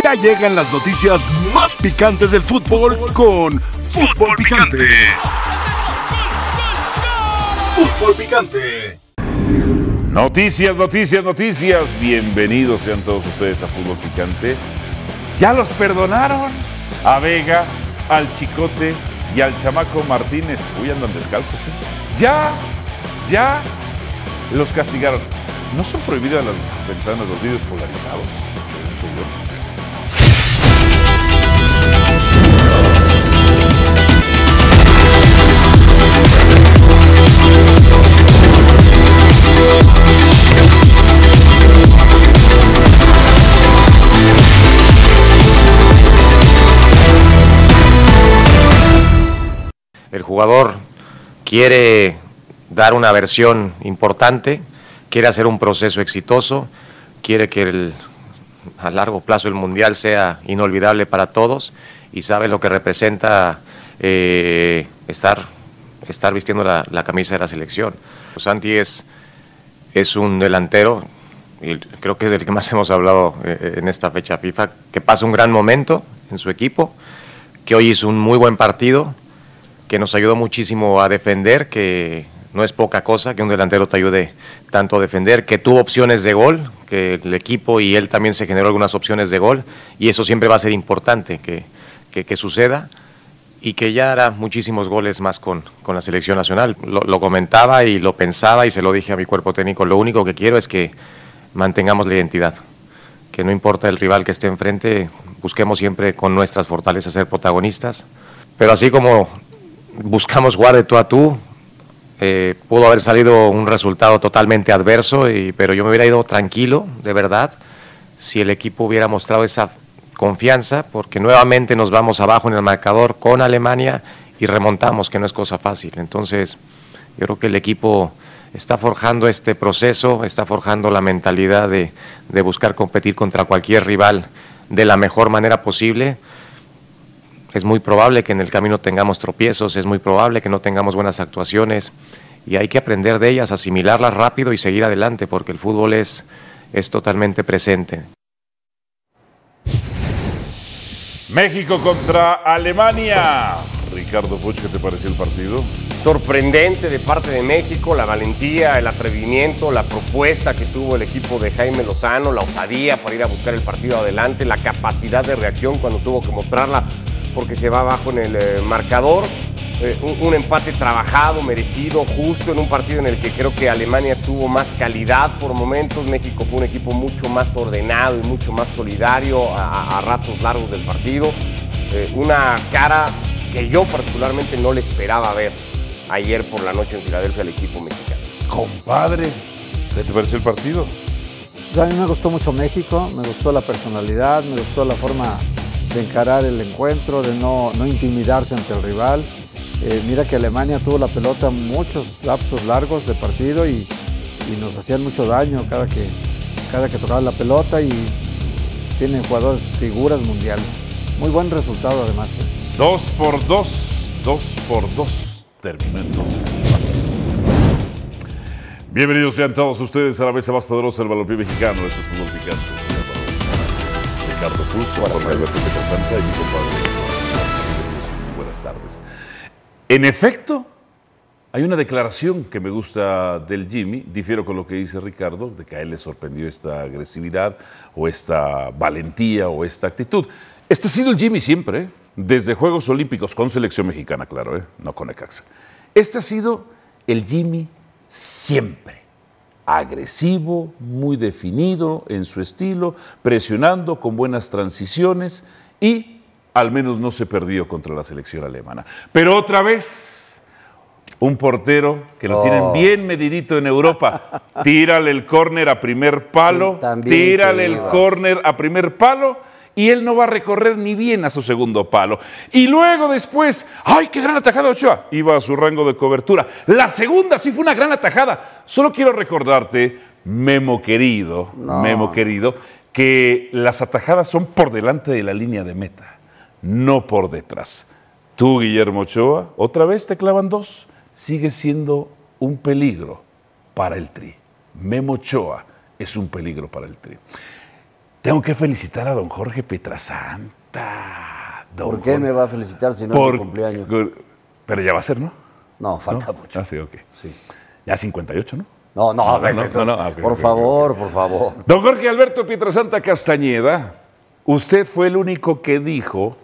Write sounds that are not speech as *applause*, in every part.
Ya llegan las noticias más picantes del fútbol con Fútbol Picante. Fútbol Picante. Noticias, noticias, noticias. Bienvenidos sean todos ustedes a Fútbol Picante. ¿Ya los perdonaron? A Vega, al Chicote y al Chamaco Martínez. Uy, andan descalzos. ¿eh? Ya, ya los castigaron. ¿No son prohibidas las ventanas, los vídeos polarizados? El jugador quiere dar una versión importante, quiere hacer un proceso exitoso, quiere que el- a largo plazo el Mundial sea inolvidable para todos y sabe lo que representa eh, estar, vistiendo la, camisa de la selección. Santi es, es un delantero, creo que es del que más *laughs* hemos hablado eh, en esta fecha FIFA, que pasa un gran momento en su equipo, que hoy hizo un muy buen partido, que nos ayudó muchísimo a defender, que no es poca cosa que un delantero te ayude tanto a defender, que tuvo opciones de gol, que el equipo y él también se generó algunas opciones de gol, y eso siempre va a ser importante que, que, que suceda, y que ya hará muchísimos goles más con, con la selección nacional. Lo, lo comentaba y lo pensaba y se lo dije a mi cuerpo técnico, lo único que quiero es que mantengamos la identidad, que no importa el rival que esté enfrente, busquemos siempre con nuestras fortalezas ser protagonistas, pero así como buscamos jugar de tú a tú. eh, pudo haber salido un resultado totalmente adverso, y, pero yo me hubiera ido tranquilo, de verdad, si el equipo hubiera mostrado esa confianza, porque nuevamente nos vamos abajo en el marcador con Alemania y remontamos, que no es cosa fácil. Entonces, yo creo que el equipo está forjando este proceso, está forjando la mentalidad de, de buscar competir contra cualquier rival de la mejor manera posible es muy probable que en el camino tengamos tropiezos, es muy probable que no tengamos buenas actuaciones y hay que aprender de ellas, asimilarlas rápido y seguir adelante porque el fútbol es, es totalmente presente. México contra Alemania. Ricardo Puch, ¿qué te pareció el partido? Sorprendente de parte de México, la valentía, el atrevimiento, la propuesta que tuvo el equipo de Jaime Lozano, la osadía para ir a buscar el partido adelante, la capacidad de reacción cuando tuvo que mostrarla porque se va abajo en el eh, marcador. Eh, un, empate trabajado, merecido, justo en un partido en el que creo que Alemania tuvo más calidad por momentos. México fue un equipo mucho más ordenado y mucho más solidario a ratos largos del partido. Eh, una cara que yo particularmente no le esperaba ver ayer por la noche en Filadelfia al equipo mexicano. Compadre, ¿qué te pareció el partido? A mí me gustó mucho México, me gustó la personalidad, me gustó la forma de encarar el encuentro, de no, no intimidarse ante el rival. Eh, mira que Alemania tuvo la pelota muchos lapsos largos de partido y, y nos hacían mucho daño cada que, cada que tocaban la pelota y tienen jugadores, figuras mundiales. Muy buen resultado además. ¿eh? Dos por dos, dos por dos. Entonces partido. Bienvenidos sean todos ustedes a la mesa más poderosa del balompié mexicano. Esto es Fútbol Picante. Ricardo Pulso, Juan Alberto Santa y mi compadre. Muy Buenas tardes. En efecto, hay una declaración que me gusta del Jimmy, difiero con lo que dice Ricardo, de que a él le sorprendió esta agresividad o esta valentía o esta actitud. Este ha sido el Jimmy siempre, ¿eh? Desde Juegos Olímpicos, con selección mexicana, claro, ¿eh? no con Ecaxa. Este ha sido el Jimmy siempre. Agresivo, muy definido en su estilo, presionando con buenas transiciones y al menos no se perdió contra la selección alemana. Pero otra vez, un portero que lo tienen bien medidito en Europa. Tírale el córner a primer palo, tírale el córner a primer palo y él no va a recorrer ni bien a su segundo palo. Y luego después, ¡ay, qué gran atajada Ochoa! Iba a su rango de cobertura. La segunda sí fue una gran atajada. Solo quiero recordarte, Memo querido, Memo querido, que las atajadas son por delante de la línea de meta, no por detrás. Tú, Guillermo Ochoa, otra vez te clavan dos. Sigue siendo un peligro para el Tri. Memo Ochoa es un peligro para el Tri. Tengo que felicitar a don Jorge Pietrasanta. Don ¿Por qué Jorge- me va a felicitar si no es por- mi cumpleaños? Pero ya va a ser, ¿no? No, falta ¿No? mucho. Ah, sí, ok. Ya 58, ¿no? No, no, No, ver, no, eso- no, por favor, por favor. Don Jorge Alberto Pietrasanta Castañeda, usted fue el único que dijo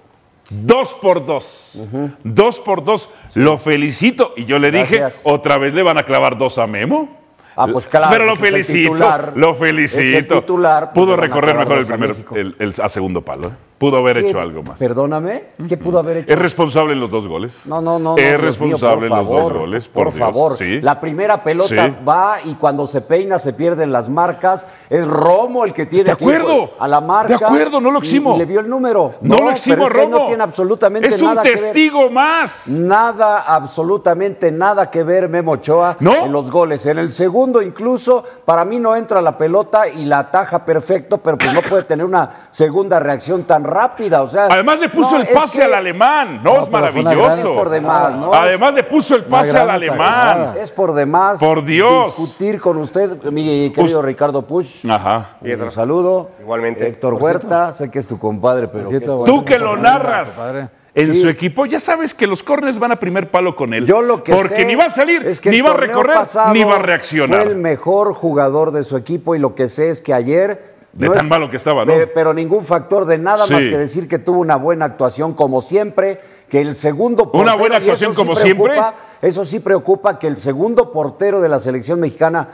dos por dos. Dos por dos. Lo felicito. Y yo le dije, otra vez le van a clavar dos a Memo. Ah, pues claro, Pero lo pues es el felicito, titular. lo felicito. el titular, Pudo recorrer mejor el primer, el, el- a segundo palo. Pudo haber hecho algo más. Perdóname, ¿qué pudo haber hecho? Es responsable en los dos goles. No, no, no. Es Dios mío, responsable por en los dos goles. Por, Por, Dios, favor. sí. La primera pelota Sí. va y cuando se peina se pierden las marcas. Es Romo el que tiene De acuerdo. a la marca. De acuerdo, no lo eximo. Y, le vio el número. No, lo eximo, pero es Romo. No tiene absolutamente es un nada que ver. testigo más. Nada, absolutamente nada que ver Memo Ochoa ¿No? en los goles. En el segundo incluso, para mí no entra la pelota y la ataja perfecto, pero pues no puede tener una segunda reacción tan rápida. O sea, Además le puso no, el es pase que al alemán. No, No, es maravilloso. por demás, ¿no? Además le puso el pase al alemán. Es por demás Por Dios. discutir con usted, mi querido Ricardo Push. Ajá. Un saludo. Igualmente. Héctor Huerta, sé que es tu compadre, pero bueno. Tú que lo narras compadre. en Sí. su equipo, ya sabes que los corners van a primer palo con él. yo lo que Porque sé ni va a salir, es que ni va a recorrer, ni va a reaccionar. Fue el mejor jugador de su equipo y lo que sé es que ayer De tan malo que estaba, ¿no? Pero, pero ningún factor de nada Sí. más que decir que tuvo una buena actuación como siempre, que el segundo Una portero, buena y eso actuación sí como preocupa, siempre. Eso sí preocupa que el segundo portero de la selección mexicana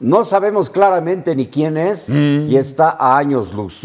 no sabemos claramente ni quién es Mm. y está a años luz.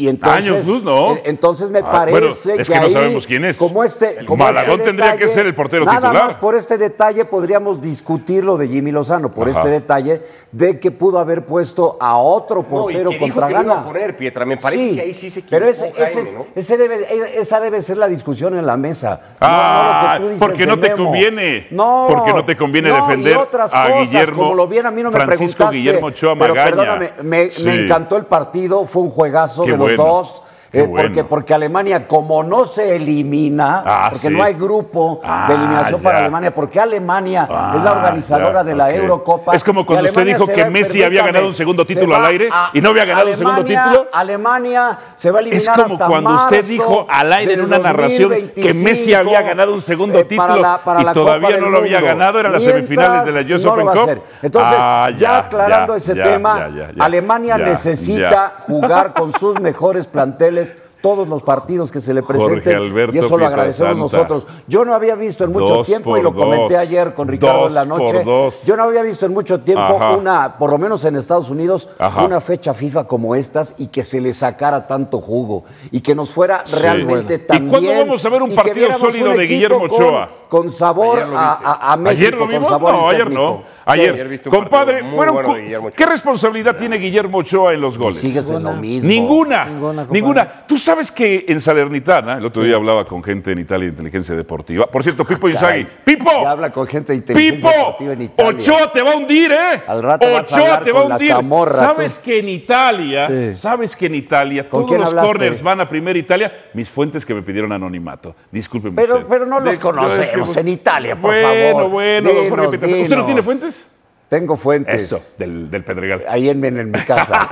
Y entonces, Años luz, ¿no? en- Entonces me Ah, parece bueno, es que no ahí, sabemos quién es. Como este, El como Malagón este tendría que ser el portero nada titular. más por este detalle podríamos discutir lo de Jimmy Lozano, por Ajá. este detalle de que pudo haber puesto a otro No, y portero que dijo contra que lo iba Gana. a poner, Pietra. Me parece que ahí sí se Pero ese, ese Jaime, es- ¿no? ese debe, esa debe ser la discusión en la mesa. Ah, lo que tú dices porque no te conviene. No, Porque no te conviene no, defender y otras a cosas, Guillermo Como lo bien, a mí no me Francisco preguntaste, Guillermo Ochoa pero Magaña. perdóname, me, Sí. me encantó el partido, fue un juegazo Qué de los bueno, dos. Eh, porque, bueno. porque Alemania, como no se elimina, Ah, porque sí. no hay grupo Ah, de eliminación para ya. Alemania, porque Alemania Ah, es la organizadora ya, de la. Eurocopa. Es como cuando usted dijo que va- Messi había ganado un segundo se título al aire a- y no había ganado un segundo título. Alemania se va a eliminar Es como hasta cuando usted dijo al aire en una narración que 2025, Messi había ganado un segundo eh, para título la- para y todavía no lo había ganado, eran las semifinales de la US no Open Cup. Entonces, Ah, ya, aclarando ya, ese ya, tema, ya, ya, ya, Alemania ya, necesita ya. jugar con sus mejores planteles *laughs* Ángeles todos los partidos que se le presenten y eso lo agradecemos nosotros. Yo no había visto en mucho Dos tiempo y lo comenté dos. ayer con Ricardo en la noche. Yo no había visto en mucho tiempo Ajá. una, por lo menos en Estados Unidos, Ajá. una fecha FIFA como estas y que se le sacara tanto jugo y que nos fuera realmente Bueno. tan ¿Y cuándo vamos a ver un partido sólido un de Guillermo con- Ochoa? Con, sabor Ayer lo a, a- a México. ¿Ayer lo con vimos? sabor No, ayer no. Ayer, un compadre, fueron bueno. ¿qué responsabilidad tiene Guillermo Ochoa en los goles? sigues en lo mismo. Ninguna, Ninguna. Tú sabes que en Salernitana, el otro día hablaba con gente en Italia de inteligencia deportiva. Por cierto, Pipo Inzaghi. Caray. ¡Pipo! Ya habla con gente de inteligencia ¡Pipo! deportiva en Italia. Ochoa te va a hundir, ¿eh? Al rato vas a Ochoa hablar te va a con hundir. camorra, tú. ¿Sabes que en Italia, Sí. sabes que en Italia ¿Con todos los hablaste? corners van a primera Italia? Mis fuentes que me pidieron anonimato. Discúlpeme Pero, usted. pero no los De- conocemos en Italia, por bueno, favor. Bueno, Pietrasanta. ¿Usted no tiene fuentes? Tengo fuentes. Eso, del, del Pedregal. Ahí en, en mi casa.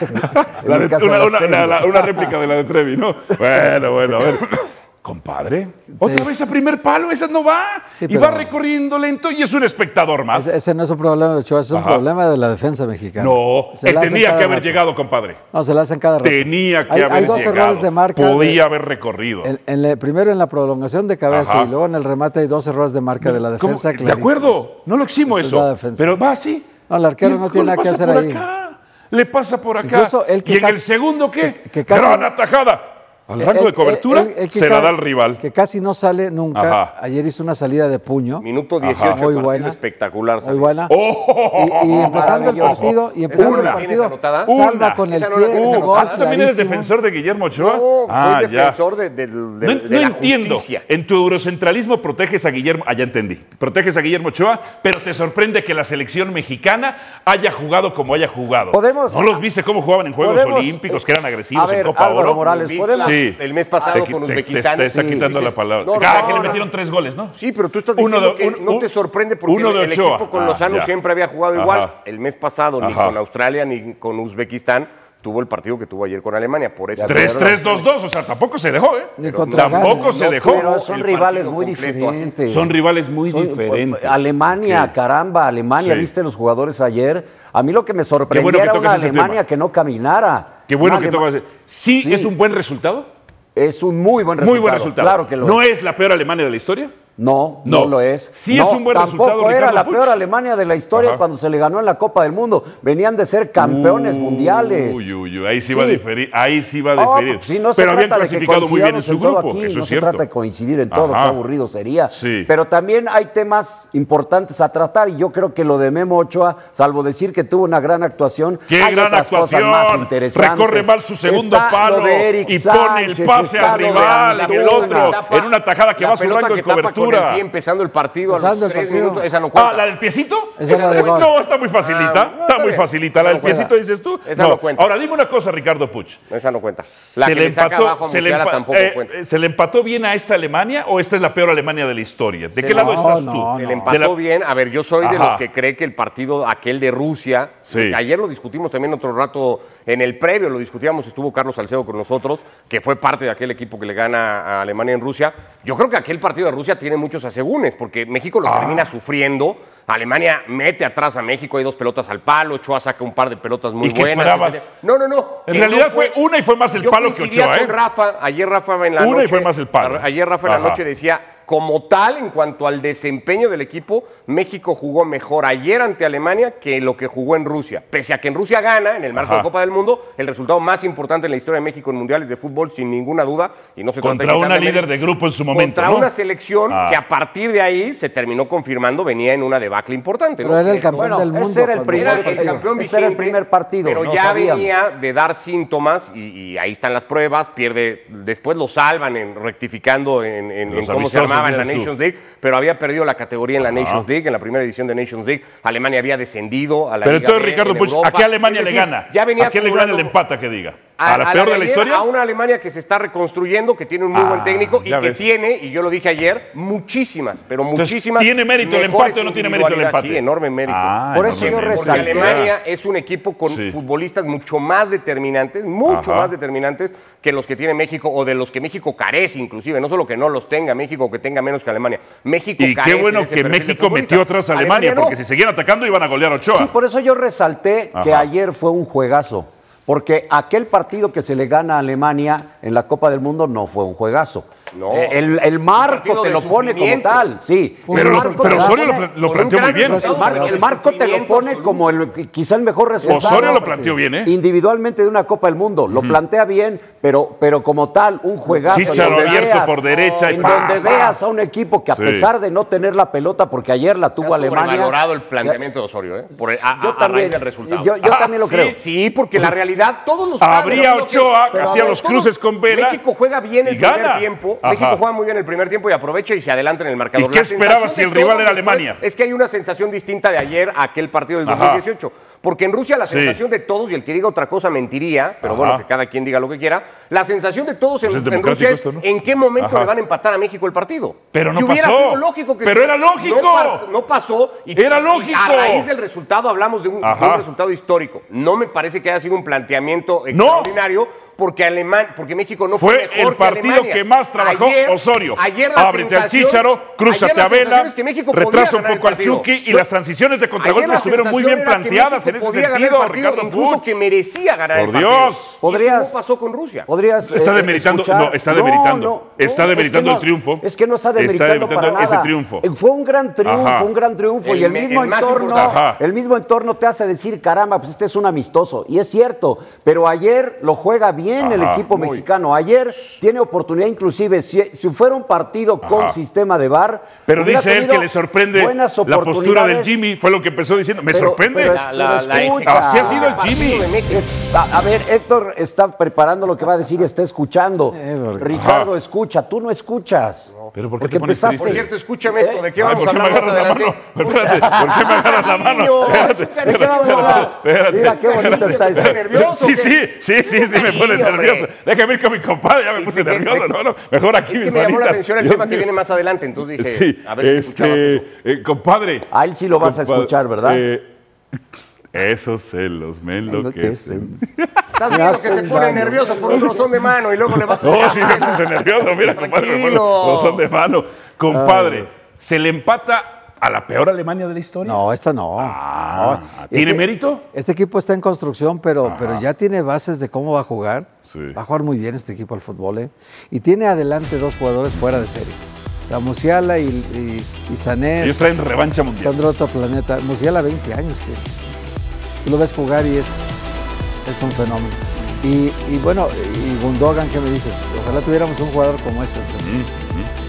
En mi casa *laughs* una, la- una réplica de la de Trevi, ¿no? Bueno, bueno, a ver. Compadre, otra vez a primer palo, esa no va. Sí, y va recorriendo lento y es un espectador más. Ese, ese no es un problema de Ochoa, es un Ajá. problema de la defensa mexicana. no, Se él tenía que haber rato. llegado, compadre. No, se la hacen cada rato. Tenía que hay, haber hay dos llegado. errores de marca. Podía de- haber recorrido. en- en la- primero en la prolongación de cabeza Ajá. y luego en el remate hay dos errores de marca de la defensa. De acuerdo, no lo eximo es eso. Pero va así. No, el arquero no tiene nada que hacer ahí. acá, Le pasa por acá. Incluso el que y en el segundo, ¿qué? que- que casi- Gran atajada. Al rango El- de cobertura el- el se la da al rival. Que casi no sale nunca. Ajá. Ayer hizo una salida de puño. Minuto 18, Muy buena. espectacular. Muy buena. ¡Oh! Y, y empezando el partido, y ¿Esa empezando no el partido, anotada? salva Una. con el no pie, un anotada. gol ¿Ah, también eres defensor de Guillermo Ochoa? No, ah, soy ya. defensor de, de- de- No, de no la entiendo. justicia. En tu eurocentralismo proteges a Guillermo. Ah, ya entendí. Proteges a Guillermo Ochoa, pero te sorprende que la selección mexicana haya jugado como haya jugado. Podemos- ¿No los viste cómo jugaban en Juegos Podemos- Olímpicos, que eran agresivos ver, en Copa Álvaro Oro? Morales, Sí. podemos, Sí. El mes pasado Te- con te- Uzbekistán. Te, te está Sí, quitando dices, la palabra. no, Ah, no, que le metieron tres goles, ¿no? Sí, pero tú estás Uno diciendo de- que un- no un- te sorprende porque uno de el Ochoa. equipo con Ah, Lozano ya. siempre había jugado Ajá. igual. El mes pasado ni con Australia ni con Uzbekistán tuvo el partido que tuvo ayer con Alemania. Por eso 3-3-2-2, o sea, tampoco se dejó, ¿eh? Ni contra Tampoco se No, dejó. pero son rivales muy diferentes. Son rivales muy Son- diferentes. Alemania, caramba, Alemania, Sí. ¿viste los jugadores ayer? A mí lo que me sorprendió bueno que era una Alemania que no caminara. Qué bueno que tocas. ¿Sí, Sí. es un buen resultado? Es un muy buen resultado. Muy buen resultado. Claro que lo ¿No es. es la peor Alemania de la historia? No, no, No. lo es. Sí No, es un buen tampoco resultado, era Ricardo la peor Alemania de la historia Ajá. cuando se le ganó en la Copa del Mundo. Venían de ser campeones mundiales. Uy, uy, uy, ahí sí, va a Sí. diferir. Ahí sí va a Ah, diferir. pues sí, no Pero habían clasificado muy bien en su grupo, aquí, eso no es se cierto. trata de coincidir en todo, Ajá. qué aburrido sería. Sí. Pero también hay temas importantes a tratar y yo creo que lo de Memo Ochoa, salvo decir que tuvo una gran actuación, ¡Qué hay gran otras cosas actuación! más interesantes. Recorre mal su segundo Está palo lo de Eric y pone el pase al rival el otro en una tajada que va a su rango de tapa con cobertura. el pie empezando el partido a los tres partido. minutos, esa no cuenta. Ah, la del piecito. Esa Esa- no, está muy facilita. Ah, no, está está muy facilita. La del piecito dices tú. Esa no cuenta. Ahora dime una cosa, Ricardo Puch. Esa no cuenta. La que le, saca abajo a se le Musiala empa- tampoco eh, cuenta. ¿Se le empató bien a esta Alemania o esta es la peor Alemania de la historia? ¿De Se qué lado estás no, tú? no. Se le empató la- bien. A ver, yo soy de los que cree que el partido aquel de Rusia, Sí. ayer lo discutimos también otro rato en el previo, lo discutíamos, estuvo Carlos Salcedo con nosotros, que fue parte de aquel equipo que le gana a Alemania en Rusia. Yo creo que aquel partido de Rusia tiene muchos asegúnes, porque México Ah. lo termina sufriendo. Alemania mete atrás a México, hay dos pelotas al palo, Ochoa saca un par de pelotas muy ¿Y qué buenas. esperabas? No, no, no. En realidad no fue una y fue más el Yo palo que Ochoa, ¿eh? con Rafa, ayer Rafa en la Una y noche. fue más el palo. Ayer Rafa en la noche decía, como tal, en cuanto al desempeño del equipo, México jugó mejor ayer ante Alemania que lo que jugó en Rusia. Pese a que en Rusia gana, en el marco Ajá. de Copa del Mundo, el resultado más importante en la historia de México en mundiales de fútbol, sin ninguna duda. Y no se Contra una líder de grupo en su momento, Contra ¿no? una selección Ah. que a partir de ahí se terminó confirmando, venía en una debacle importante. ¿no? Pero era el campeón Bueno, del mundo. ese era el primer Era el partido. campeón Ese era el vigente, primer partido, Pero no ya sabíamos. venía de dar síntomas y, y ahí están las pruebas. Pierde, después lo salvan en, rectificando en, en- Los en cómo se amistosos, llamaba en la. Nations League, pero había perdido la categoría en la Nations League, en la primera edición de Nations League. Alemania había descendido a la Pero Liga entonces, B Ricardo en Puch. ¿a qué Alemania le gana? Ya venía ¿A qué le gana el empata que diga? ¿A, la peor de la ayer, historia? A una Alemania que se está reconstruyendo, que tiene un muy Ah, buen técnico y que ves. tiene, y yo lo dije ayer, muchísimas, pero Entonces, muchísimas. ¿tiene mérito el empate o no tiene mérito el empate? Sí, enorme mérito. Ah, Por eso yo enorme Porque. Alemania es un equipo con Sí. futbolistas mucho más determinantes, mucho Ajá. más determinantes que los que tiene México o de los que México carece inclusive. No solo que no los tenga México que tenga menos que Alemania. México Y qué bueno que México metió atrás a Alemania, no. porque si seguían atacando iban a golear a Ochoa. Sí, por eso yo resalté que ayer fue un juegazo. Porque aquel partido que se le gana a Alemania en la Copa del Mundo no fue un juegazo. No. Eh, El, el marco te lo pone como tal, sí. Pero- El pero- Osorio lo planteó muy bien. el, mar- el de marco te lo pone como el, quizá el mejor resultado. Osorio lo planteó bien, ¿eh? Individualmente de una Copa del Mundo. Lo plantea bien, pero, pero como tal, un juegazo. donde abierto veas- por derecha y En pa, donde pa. veas a un equipo que a Sí. pesar de no tener la pelota, porque ayer la tuvo ha Alemania. sobrevalorado el planteamiento de Osorio, ¿eh? Por, a, a- Yo a también, raíz del resultado. yo, yo Ah, también lo sí, creo. Sí, porque la realidad, todos los Habría Ochoa, que hacía los cruces con Vela México juega bien el y primer tiempo. Ajá. México juega muy bien el primer tiempo y aprovecha y se adelanta en el marcador. ¿Y qué esperabas si el rival era Alemania? Es que hay una sensación distinta de ayer a aquel partido del Ajá. 2018. Porque en Rusia la Sí. sensación de todos, y el que diga otra cosa mentiría, pero Ajá. bueno, que cada quien diga lo que quiera, la sensación de todos en, Pues en Rusia es esto, ¿no? en qué momento le van a empatar a México el partido. Pero no y hubiera pasó. sido lógico que Pero era lógico. No, no pasó. Y, Era y lógico. a raíz del resultado hablamos de un, de Ajá. un resultado histórico. No me parece que haya sido un planteamiento extraordinario porque Alemán, porque México no fue, Fue mejor el partido que más trabajó Ayer- Osorio. Ayer la Ábrete al Chícharo, crúzate a Vela, es que retrasa un poco al. Chucky y las transiciones de contragolpe estuvieron muy bien que planteadas en ese sentido, partido, Ricardo incluso Puch. que merecía ganar Por el partido. Dios. Y eso Podrías- no pasó con Rusia. Podrías Está eh, demeritando- escuchar- no, está demeritando. Está es que demeritando no, el triunfo. Es que no está Está demeritando, demeritando para ese nada. triunfo. Eh, Fue un gran triunfo, Ajá. un gran triunfo El y el mismo el entorno, el mismo entorno te hace decir, caramba, pues este es un amistoso y es cierto, pero ayer lo juega bien el equipo mexicano. Ayer tiene oportunidad inclusive si, si fuera un partido con sistema de VAR, Pero dice él que le sorprende la postura del. Jimmy, fue lo que empezó diciendo. Me Pero- sorprende. pero la- la. Así ha sido el Jimmy. Es- a, a ver, Héctor está preparando lo que va a decir y está escuchando. Ricardo escucha, tú no escuchas. ¿Pero por qué Porque te pones empezaste. triste? Por cierto, escúchame esto, ¿de qué Ay, vamos ¿por a qué me hablar más agarras la adelante? *laughs* Espérate, ¿por qué me agarras la mano? Espérate, ¿De qué vamos a hablar? Mira qué bonito está ¿Estás eso. nervioso? Sí, sí, sí, sí, sí, me pone nervioso. Déjame ir con mi compadre, ya me puse ¿De qué- nervioso. No, no, mejor aquí Es mis que me llamó la manitas. atención el tema que viene más adelante, entonces dije, a ver si escuchabas este, eh, compadre. A él sí lo vas a escuchar, ¿verdad? Esos celos me enloquecen. *laughs* Estás viendo que se pone daño. nervioso por un rozón de mano y luego le vas a... Oh, sí, se puse nervioso. Mira, compadre, son de mano. Compadre, ¿se le empata a la peor Alemania de la historia? No, esta no. Ah, No. ¿tiene Este- mérito? Este equipo está en construcción, pero, pero ya tiene bases de cómo va a jugar. Sí. Va a jugar muy bien este equipo al fútbol. ¿eh? Y tiene adelante dos jugadores fuera de serie. O sea, Musiala y, y, y Sané Ellos traen revancha mundial. son de otro planeta. Musiala 20 años tiene. Lo ves jugar y es, es un fenómeno. Y, y bueno, y Gundogan, ¿qué me dices? Ojalá tuviéramos un jugador como ese. sea,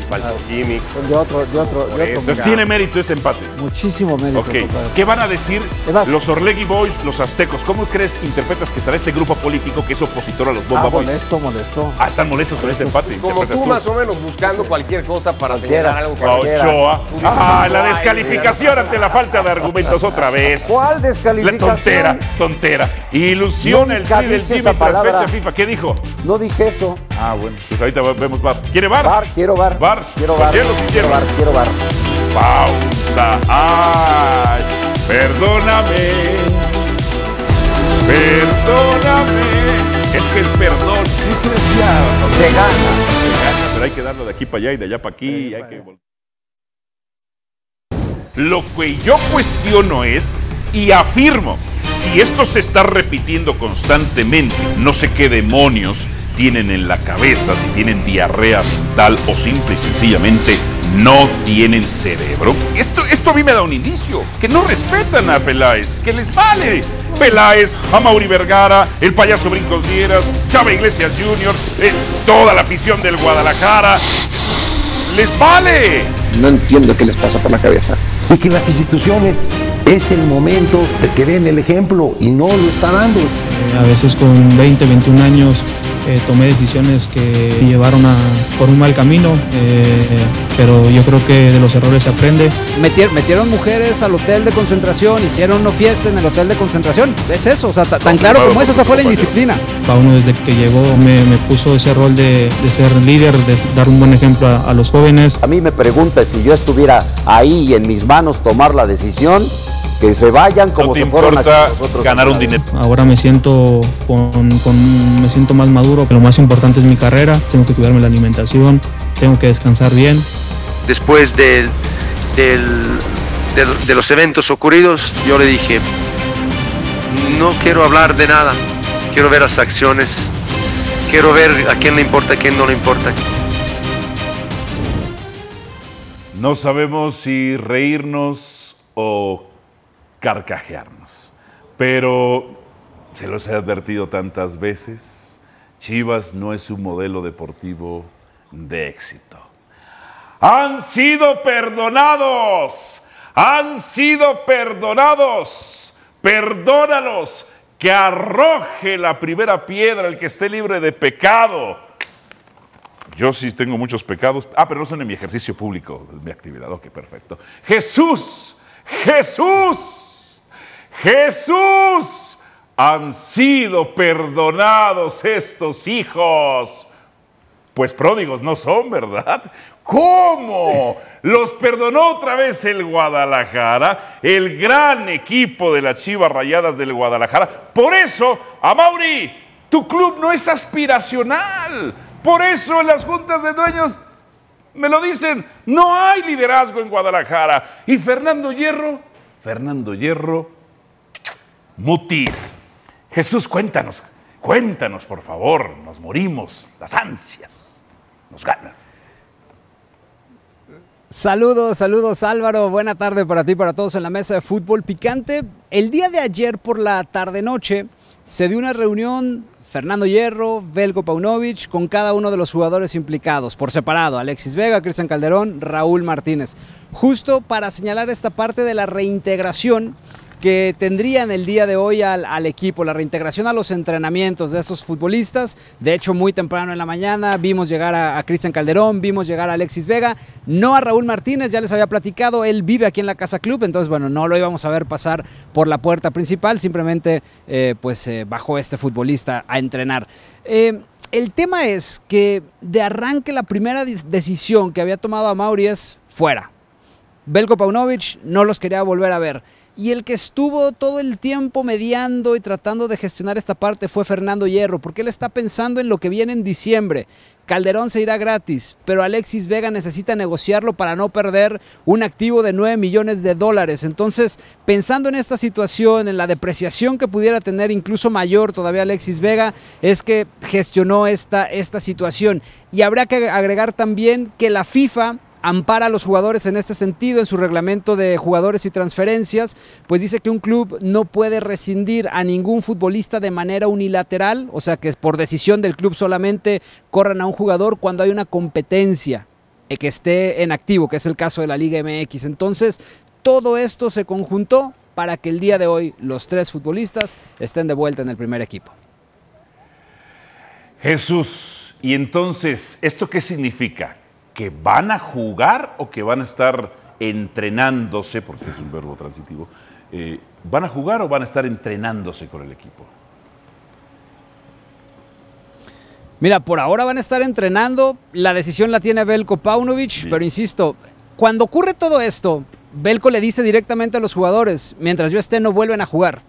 Faltó Kimmich. son de otro, de otro, de otro Entonces tiene mérito ese empate. muchísimo mérito. Ok, compadre. ¿qué van a decir Además- los Orlegui Boys, los aztecos? ¿Cómo crees, interpretas que estará este grupo político que es opositor a los Bomba Ah, Boys? molesto, molesto. Ah, están molestos con este empate. Como tú, más o menos, buscando cualquier cosa para señalar algo. Cualquiera. Ochoa. Ah, la "Ay, descalificación ante la falta de argumentos otra vez. ¿Cuál La descalificación? tontera, tontera. Ilusión el Nunca tri del Jimmy tras palabra. fecha FIFA. ¿Qué dijo? No dije eso. Ah, bueno, pues ahorita vemos bar. ¿Quiere bar? Bar, quiero bar. Bar. Quiero bar. quiero hielo. bar, quiero bar. Pausa. Ay, perdóname. Perdóname. Es que el perdón es preciado. Se gana. Se gana, pero hay que darlo de aquí para allá y de allá para aquí. hay que Lo que yo cuestiono es y afirmo, si esto se está repitiendo constantemente, no sé qué demonios tienen en la cabeza, si tienen diarrea mental o simple y sencillamente no tienen cerebro. Esto, esto a mí me da un indicio, que no respetan a Peláez, que les vale. Peláez, a Mauri Vergara, el payaso Brincos Dieras, Chava Iglesias Jr., eh, toda la afición del Guadalajara. ¡Les vale! No entiendo qué les pasa por la cabeza. Y que las instituciones es el momento de que den el ejemplo y no lo está dando. Eh, A veces con 20, 21 años eh, tomé decisiones que llevaron a, por un mal camino, eh, pero yo creo que de los errores se aprende. Metier- metieron mujeres al hotel de concentración, hicieron una fiesta en el hotel de concentración. Es eso, o sea, ta- tan claro como es, esa fue la indisciplina. Pauno desde que llegó me, me puso ese rol de, de ser líder, de dar un buen ejemplo a, a los jóvenes. A mí me pregunta si yo estuviera ahí y en mis manos tomar la decisión, que se vayan como no se fueron aquí importa nosotros. ganar un dinero. Ahora me siento con, con- me siento más maduro. Lo más importante es mi carrera. Tengo que cuidarme la alimentación, tengo que descansar bien. después del, del- del- de los eventos ocurridos, yo le dije, no quiero hablar de nada, quiero ver las acciones, quiero ver a quién le importa, a quién no le importa. No sabemos si reírnos o carcajearnos, pero se los he advertido tantas veces, Chivas no es un modelo deportivo de éxito. Han sido perdonados, han sido perdonados, perdónalos, que arroje la primera piedra el que esté libre de pecado. Yo sí tengo muchos pecados. Ah, pero no son en mi ejercicio público, en mi actividad. Ok, perfecto. Jesús, Jesús, Jesús. Han sido perdonados estos hijos. Pues pródigos no son, ¿verdad? ¿Cómo? Los perdonó otra vez el Guadalajara, el gran equipo de las Chivas Rayadas del Guadalajara. Por eso, Amauri, tu club no es aspiracional. Por eso en las juntas de dueños me lo dicen, no hay liderazgo en Guadalajara. Y Fernando Hierro, Fernando Hierro, Mutis. Jesús, cuéntanos, cuéntanos, por favor, nos morimos, las ansias nos ganan. Saludos, saludos Álvaro, buena tarde para ti, para todos en la mesa de fútbol picante. El día de ayer por la tarde-noche se dio una reunión Fernando Hierro, Velko Paunovic, con cada uno de los jugadores implicados, por separado, Alexis Vega, Cristian Calderón, Raúl Martínez, justo para señalar esta parte de la reintegración que tendrían el día de hoy al, equipo, la reintegración a los entrenamientos de estos futbolistas. De hecho, muy temprano en la mañana vimos llegar a, a Cristian Calderón, vimos llegar a Alexis Vega, no a Raúl Martínez, ya les había platicado, él vive aquí en la Casa Club, entonces bueno, no lo íbamos a ver pasar por la puerta principal, simplemente eh, pues eh, bajó este futbolista a entrenar. Eh, el tema es que de arranque la primera decisión que había tomado a Mauri es fuera. Belko Paunovic no los quería volver a ver. Y el que estuvo todo el tiempo mediando y tratando de gestionar esta parte fue Fernando Hierro, porque él está pensando en lo que viene en diciembre. Calderón se irá gratis, pero Alexis Vega necesita negociarlo para no perder un activo de 9 millones de dólares. Entonces, pensando en esta situación, en la depreciación que pudiera tener incluso mayor todavía Alexis Vega, es que gestionó esta, esta situación. Y habría que agregar también que la FIFA ampara a los jugadores en este sentido, en su reglamento de jugadores y transferencias, pues dice que un club no puede rescindir a ningún futbolista de manera unilateral, o sea que por decisión del club solamente corran a un jugador cuando hay una competencia que esté en activo, que es el caso de la Liga MX. Entonces, todo esto se conjuntó para que el día de hoy los tres futbolistas estén de vuelta en el primer equipo. Jesús, y entonces, ¿esto qué significa? Que van a jugar o que van a estar entrenándose, porque es un verbo transitivo, eh, ¿van a jugar o van a estar entrenándose con el equipo? Mira, por ahora van a estar entrenando, la decisión la tiene Belko Paunovic, sí. pero insisto, cuando ocurre todo esto, Belko le dice directamente a los jugadores, mientras yo esté no vuelven a jugar.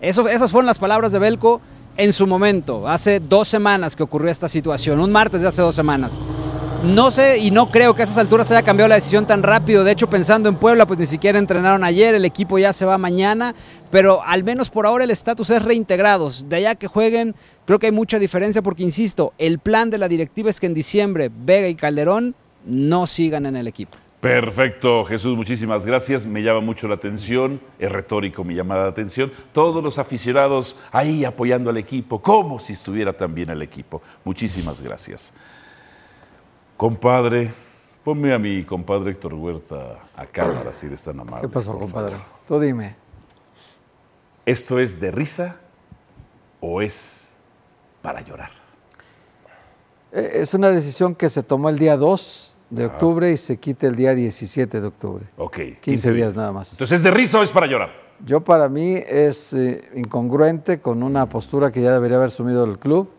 Eso, esas fueron las palabras de Belko en su momento, hace dos semanas que ocurrió esta situación, un martes de hace dos semanas. No sé y no creo que a esas alturas se haya cambiado la decisión tan rápido. De hecho, pensando en Puebla, pues ni siquiera entrenaron ayer, el equipo ya se va mañana, pero al menos por ahora el estatus es reintegrados. De allá que jueguen, creo que hay mucha diferencia porque, insisto, el plan de la directiva es que en diciembre Vega y Calderón no sigan en el equipo. Perfecto, Jesús, muchísimas gracias. Me llama mucho la atención, es retórico mi llamada de atención. Todos los aficionados ahí apoyando al equipo, como si estuviera también el equipo. Muchísimas gracias. Compadre, ponme a mi compadre Héctor Huerta a cámara, si eres tan amable. ¿Qué pasó, compadre? Tú dime. ¿Esto es de risa o es para llorar? Eh, Es una decisión que se tomó el día 2 de octubre y se quita el día 17 de octubre. Ok. 15 días nada más. Entonces, ¿es de risa o es para llorar? Yo para mí es eh, incongruente con una postura que ya debería haber asumido el club.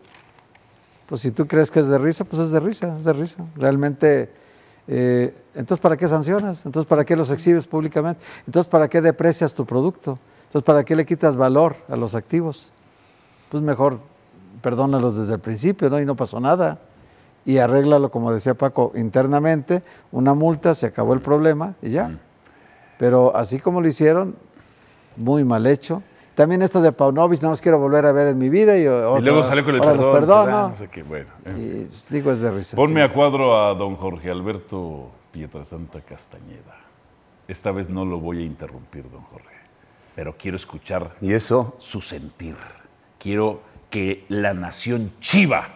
Pues si tú crees que es de risa, pues es de risa, es de risa. Realmente, eh, entonces ¿para qué sancionas? Entonces ¿para qué los exhibes públicamente? Entonces ¿para qué deprecias tu producto? Entonces ¿para qué le quitas valor a los activos? Pues mejor perdónalos desde el principio, ¿no? Y no pasó nada. Y arréglalo, como decía Paco, internamente, una multa, se acabó el problema y ya. Pero así como lo hicieron, muy mal hecho. También esto de Paunovic, no los quiero volver a ver en mi vida. Y, y luego salió con el perdón. perdono. No sé qué, bueno. en Y digo, es de risa. Ponme sí. a cuadro a don Jorge Alberto Pietrasanta Castañeda. Esta vez no lo voy a interrumpir, don Jorge, pero quiero escuchar ¿Y eso? su sentir. Quiero que la nación chiva,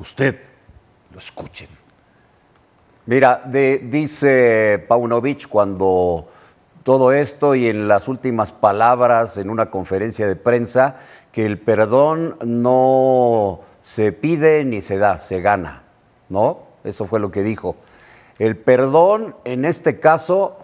usted, lo escuchen. Mira, de- dice Paunovic cuando todo esto y en las últimas palabras en una conferencia de prensa que el perdón no se pide ni se da, se gana, ¿no? Eso fue lo que dijo. El perdón en este caso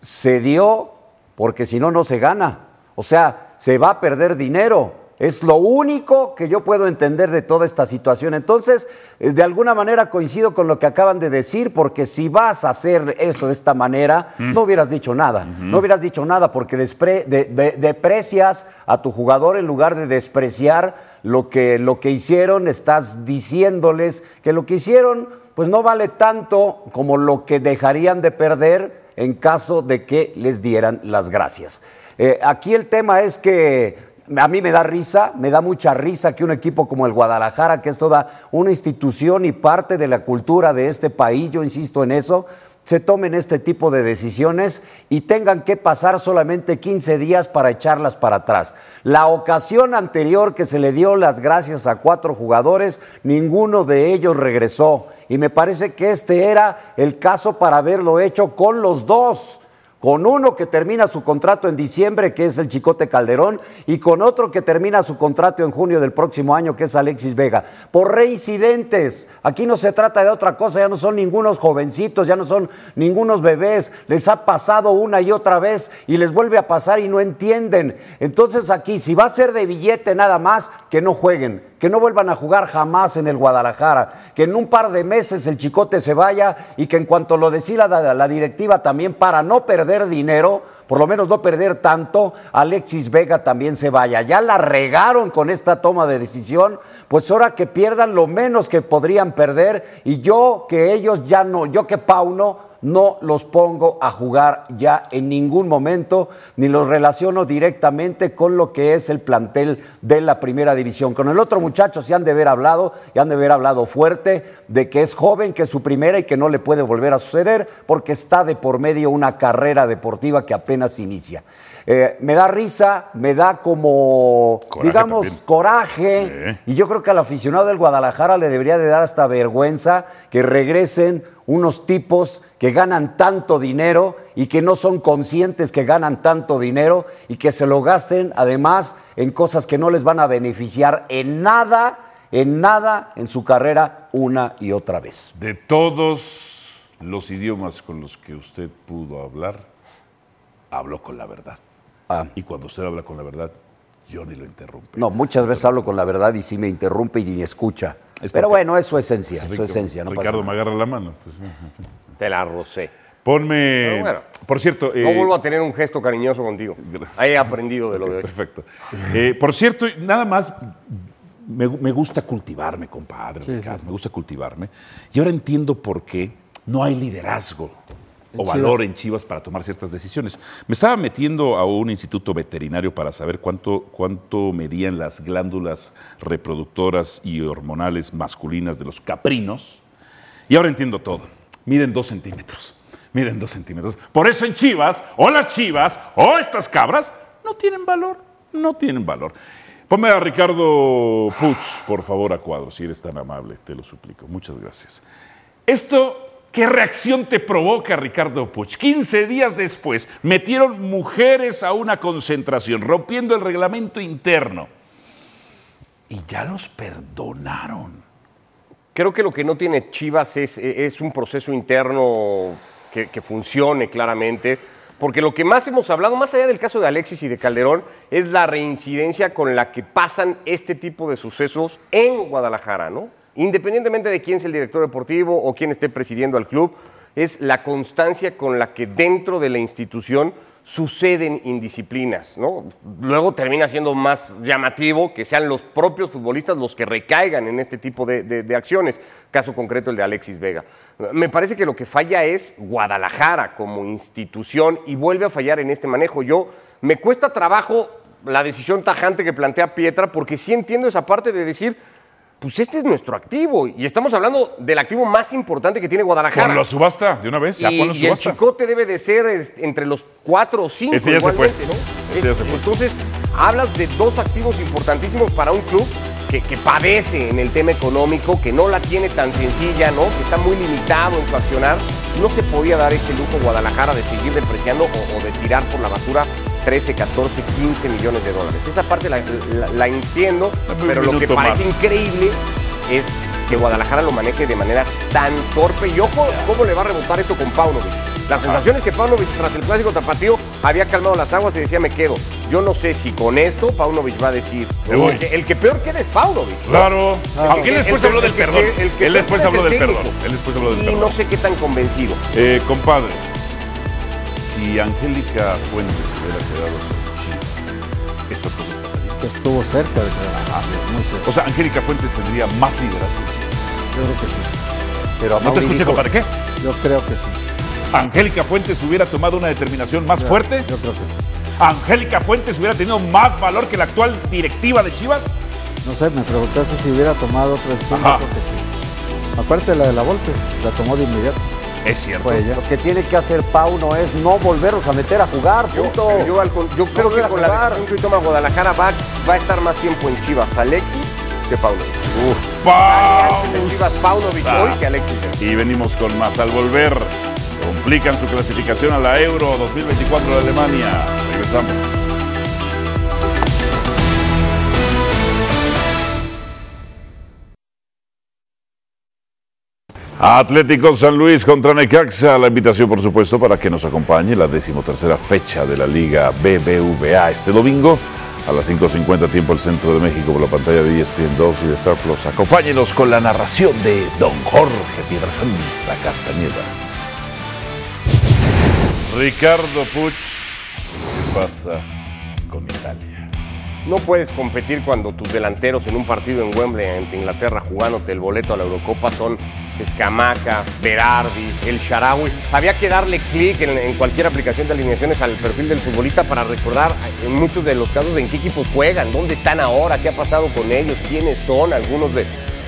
se dio porque si no, no se gana. O sea, se va a perder dinero. Es lo único que yo puedo entender de toda esta situación. Entonces, eh, de alguna manera coincido con lo que acaban de decir, porque si vas a hacer esto de esta manera, no hubieras dicho nada. No hubieras dicho nada porque despre- de- de- deprecias a tu jugador en lugar de despreciar lo que, lo que hicieron. Estás diciéndoles que lo que hicieron pues no vale tanto como lo que dejarían de perder en caso de que les dieran las gracias. Eh, aquí el tema es que a mí me da risa, me da mucha risa que un equipo como el Guadalajara, que es toda una institución y parte de la cultura de este país, yo insisto en eso, se tomen este tipo de decisiones y tengan que pasar solamente 15 días para echarlas para atrás. La ocasión anterior que se le dio las gracias a cuatro jugadores, ninguno de ellos regresó. Y me parece que este era el caso para haberlo hecho con los dos. Con uno que termina su contrato en diciembre, que es el Chicote Calderón, y con otro que termina su contrato en junio del próximo año, que es Alexis Vega. Por reincidentes. Aquí no se trata de otra cosa, ya no son ningunos jovencitos, ya no son ningunos bebés. Les ha pasado una y otra vez y les vuelve a pasar y no entienden. Entonces aquí, si va a ser de billete nada más, que no jueguen, que no vuelvan a jugar jamás en el Guadalajara, que en un par de meses el chicote se vaya y que en cuanto lo decida la, la directiva también para no perder dinero, por lo menos no perder tanto, Alexis Vega también se vaya. Ya la regaron con esta toma de decisión, pues ahora que pierdan lo menos que podrían perder y yo que ellos ya no, yo que Pauno no los pongo a jugar ya en ningún momento, ni los relaciono directamente con lo que es el plantel de la primera división. Con el otro muchacho se han de haber hablado, y han de haber hablado fuerte, de que es joven, que es su primera y que no le puede volver a suceder, porque está de por medio una carrera deportiva que apenas inicia. Eh, me da risa, me da como, Coraje digamos, también. coraje. Y yo creo que al aficionado del Guadalajara le debería de dar hasta vergüenza que regresen unos tipos que ganan tanto dinero y que no son conscientes que ganan tanto dinero y que se lo gasten además en cosas que no les van a beneficiar en nada, en nada en su carrera una y otra vez. De todos los idiomas con los que usted pudo hablar, habló con la verdad. Ah. Y cuando usted habla con la verdad, yo ni lo interrumpe. No, muchas veces hablo con la verdad y sí me interrumpe y ni escucha. Es Pero bueno, es su esencia, Sí, su esencia. No pasa Ricardo nada. me agarra la mano. pues. Te la rocé. Ponme. Pero bueno. por cierto. No eh, vuelvo a tener un gesto cariñoso contigo. He aprendido de lo de hoy. Perfecto. Eh, por cierto, nada más me, me gusta cultivarme, compadre. Sí, Ricardo, sí, sí. Me gusta cultivarme. Y ahora entiendo por qué no hay liderazgo O valor en Chivas para tomar ciertas decisiones. Me estaba metiendo a un instituto veterinario para saber cuánto, cuánto medían las glándulas reproductoras y hormonales masculinas de los caprinos. Y ahora entiendo todo. Miden dos centímetros. Miden dos centímetros. Por eso en Chivas, o las Chivas, o estas cabras, no tienen valor. No tienen valor. Ponme a Ricardo Puch, por favor, a cuadro, si eres tan amable, te lo suplico. Muchas gracias. Esto, ¿qué reacción te provoca, Ricardo Puch? 15 días después, metieron mujeres a una concentración, rompiendo el reglamento interno. Y ya los perdonaron. Creo que lo que no tiene Chivas es, es un proceso interno que, que funcione claramente, porque lo que más hemos hablado, más allá del caso de Alexis y de Calderón, es la reincidencia con la que pasan este tipo de sucesos en Guadalajara, ¿no? Independientemente de quién es el director deportivo o quién esté presidiendo al club, es la constancia con la que dentro de la institución suceden indisciplinas. Luego termina siendo más llamativo que sean los propios futbolistas los que recaigan en este tipo de, de- de acciones. Caso concreto el de Alexis Vega. Me parece que lo que falla es Guadalajara como institución y vuelve a fallar en este manejo. Yo me cuesta trabajo la decisión tajante que plantea Pietra porque sí entiendo esa parte de decir, pues este es nuestro activo y estamos hablando del activo más importante que tiene Guadalajara. Ponlo a subasta, de una vez, ya Y, ponlo a y el subasta. chicote debe de ser es, entre los cuatro o cinco. Ese ya se fue. igualmente, ¿no? Ese ya se fue. Entonces, hablas de dos activos importantísimos para un club que, que padece en el tema económico, que no la tiene tan sencilla, ¿no? Que está muy limitado en su accionar. No se podía dar ese lujo Guadalajara de seguir depreciando o, o de tirar por la basura 13, 14, 15 millones de dólares. Esa parte la, la- la entiendo, un pero lo que parece más. increíble es que Guadalajara lo maneje de manera tan torpe. Y ojo, ¿cómo le va a rebotar esto con Paunovic? Las sensaciones que Paunovic tras el clásico tapatío había calmado las aguas y decía me quedo. Yo no sé si con esto Paunovic va a decir. Me voy. El que, el que peor queda es Paunovic. ¿no? Claro. Aunque él El- después el- habló del el perdón. que Él después es habló el del técnico. perdón. Él después habló del Y perdón. no sé qué tan convencido. Eh, compadre, si Angélica Fuentes hubiera quedado con Chivas, estas cosas pasarían. Que estuvo cerca de quedar. Muy cerca. O sea, Angélica Fuentes tendría más liderazgo. Yo creo que sí. Pero ¿No te escuché, compadre? ¿Qué? Yo creo que sí. ¿Angélica Fuentes hubiera tomado una determinación más fuerte? Yo creo que sí. ¿Angélica Fuentes hubiera tenido más valor que la actual directiva de Chivas? No sé, me preguntaste si hubiera tomado otra decisión. Yo creo que sí. Aparte de la de la Volpe, la tomó de inmediato. Es cierto. Ella. Lo que tiene que hacer Pau no es no volverlos a meter a jugar, Yo, punto. yo, al con- yo creo que con la decisión que hoy toma Guadalajara va, va a estar más tiempo en Chivas Alexis que. Pausa. En Chivas Paunovic hoy que Alexis. Y venimos con más al volver. complican su clasificación a la Euro 2024 de Alemania. Regresamos. Atlético San Luis contra Necaxa. La invitación, por supuesto, para que nos acompañe la decimotercera fecha de la Liga BBVA este domingo a las 5.50 tiempo el centro de México por la pantalla de ESPN 2 y de Star Plus. Acompáñenos con la narración de Don Jorge Piedrasanta Castañeda. Ricardo Puch, ¿qué pasa con Italia? No puedes competir cuando tus delanteros en un partido en Wembley ante Inglaterra jugándote el boleto a la Eurocopa son Escamaca, Berardi, El Sharawi. Había que darle clic en, en cualquier aplicación de alineaciones al perfil del futbolista para recordar en muchos de los casos en qué equipos juegan, dónde están ahora, qué ha pasado con ellos, quiénes son algunos de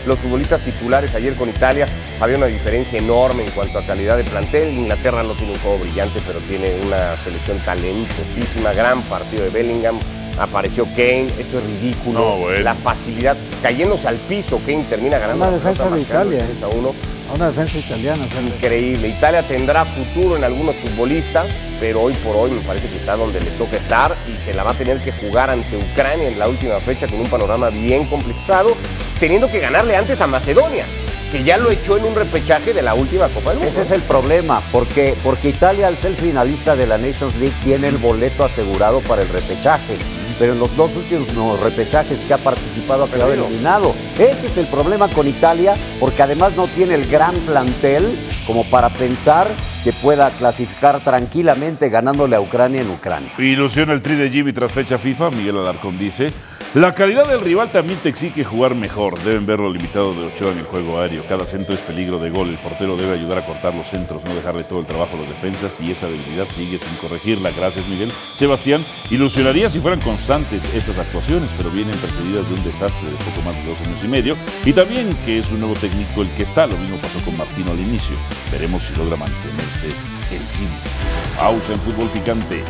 los futbolistas titulares ayer con Italia. Había una diferencia enorme en cuanto a calidad de plantel. Inglaterra no tiene un juego brillante, pero tiene una selección talentosísima, gran partido de Bellingham apareció Kane, esto es ridículo. No, bueno. La facilidad, cayéndose al piso, Kane termina ganando. Una defensa de Italia, 3 a 1. A una defensa italiana. ¿sabes? Increíble. Italia tendrá futuro en algunos futbolistas, pero hoy por hoy me parece que está donde le toca estar y se la va a tener que jugar ante Ucrania en la última fecha con un panorama bien complicado, teniendo que ganarle antes a Macedonia, que ya lo echó en un repechaje de la última Copa del Mundo. Ese es el problema, porque, porque Italia, al ser finalista de la Nations League, tiene el boleto asegurado para el repechaje. Pero en los dos últimos repechajes que ha participado ha quedado eliminado. Ese es el problema con Italia, porque además no tiene el gran plantel como para pensar que pueda clasificar tranquilamente ganándole a Ucrania en Ucrania. Ilusiona el tri de Jimmy tras fecha FIFA. Miguel Alarcón dice: La calidad del rival también te exige jugar mejor. Deben ver lo limitado de Ochoa en el juego aéreo. Cada centro es peligro de gol. El portero debe ayudar a cortar los centros, no dejarle todo el trabajo a los defensas. Y esa debilidad sigue sin corregirla. Gracias, Miguel. Sebastián, ilusionaría si fueran constantes esas actuaciones, pero vienen precedidas de un desastre de poco más de dos años y medio. Y también que es un nuevo técnico el que está. Lo mismo pasó con Martino al inicio. Veremos si logra mantenerse el Jimmy. Pausa en fútbol picante.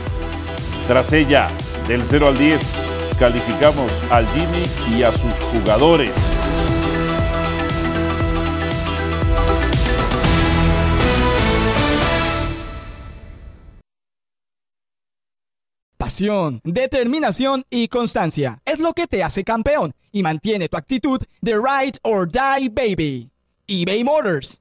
Tras ella, del 0 al 10, calificamos al Jimmy y a sus jugadores. Pasión, determinación y constancia es lo que te hace campeón y mantiene tu actitud de ride or die baby. eBay Motors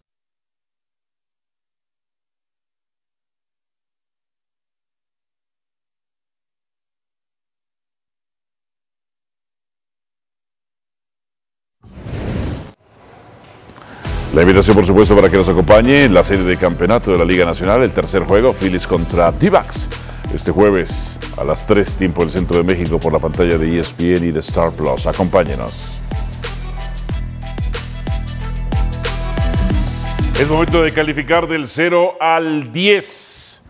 La invitación, por supuesto, para que nos acompañe en la serie de campeonato de la Liga Nacional, el tercer juego, Phillies contra D-Backs. Este jueves a las 3 tiempo del Centro de México por la pantalla de ESPN y de Star Plus. Acompáñenos. Es momento de calificar del 0 al 10.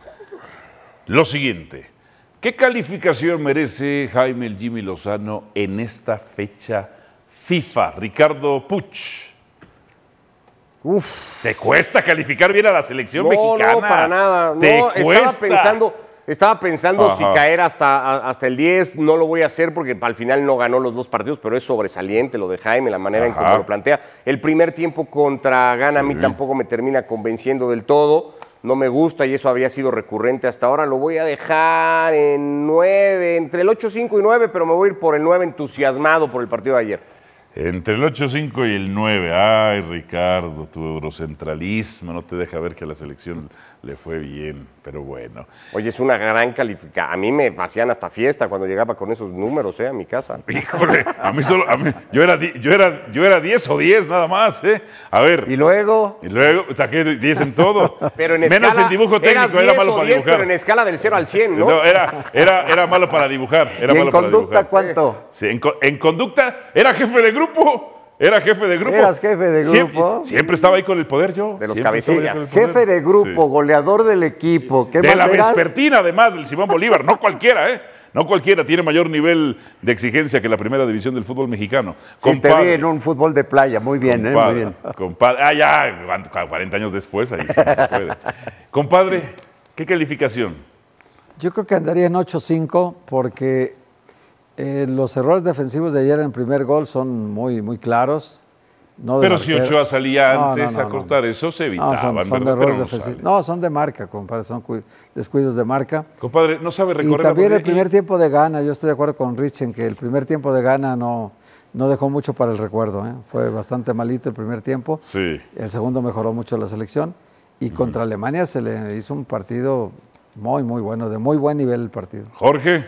Lo siguiente. ¿Qué calificación merece Jaime el Jimmy Lozano en esta fecha FIFA? Ricardo Puch. Uf. ¿Te cuesta calificar bien a la selección no, mexicana? No, para nada. ¿Te no, cuesta? estaba pensando, estaba pensando si caer hasta, hasta el 10. No lo voy a hacer porque al final no ganó los dos partidos, pero es sobresaliente lo de Jaime, la manera en cómo lo plantea. El primer tiempo contra Gana a mí tampoco me termina convenciendo del todo. No me gusta y eso había sido recurrente hasta ahora. Lo voy a dejar en 9, entre el 8, 5 y 9, pero me voy a ir por el 9 entusiasmado por el partido de ayer. Entre el 8-5 y el 9. Ay, Ricardo, tu eurocentralismo no te deja ver que a la selección le fue bien, pero bueno. Oye, es una gran calificación. A mí me hacían hasta fiesta cuando llegaba con esos números, ¿eh? A mi casa. *laughs* Híjole, a mí solo, a mí- yo, era, yo, era, yo era 10 o 10 nada más, ¿eh? A ver. Y luego, Y luego saqué 10 en todo. *laughs* Pero en Menos escala, en dibujo técnico, era 10 malo o para 10, dibujar. pero en escala del 0 al 100, ¿no? No, era, era, era malo para dibujar. Era ¿y en malo para conducta dibujar. cuánto? Sí, en, en conducta era jefe de grupo. Era jefe de grupo. ¿Eras jefe de grupo? Siempre, estaba ahí con el poder yo. De los cabecillas. Jefe de grupo, Sí. goleador del equipo. ¿Qué De más la eras? vespertina, además, del Simón Bolívar. No cualquiera, ¿eh? No cualquiera tiene mayor nivel de exigencia que la primera división del fútbol mexicano. Sí, te vi en un fútbol de playa. Muy bien, ¿eh? Muy Compadre, bien. compadre. Ah, ya, cu- 40 años después, ahí sí no se puede. Compadre, ¿qué calificación? Yo creo que andaría en 8-5 porque eh, los errores defensivos de ayer en el primer gol son muy, muy claros. No Pero si. Ochoa salía No, antes no, a no, cortar eso, se No, evitaban, son, son ¿verdad? errores no defensivos. No, son de marca, compadre, son cu- descuidos de marca. Compadre, no sabe Y recorrer. también el primer tiempo de gana, yo estoy de acuerdo con Rich en que el primer tiempo de gana no, no dejó mucho para el recuerdo. ¿eh? Fue bastante malito el primer tiempo. Sí. El segundo mejoró mucho la selección. Y contra Alemania se le hizo un partido muy, muy bueno, de muy buen nivel el partido. Jorge.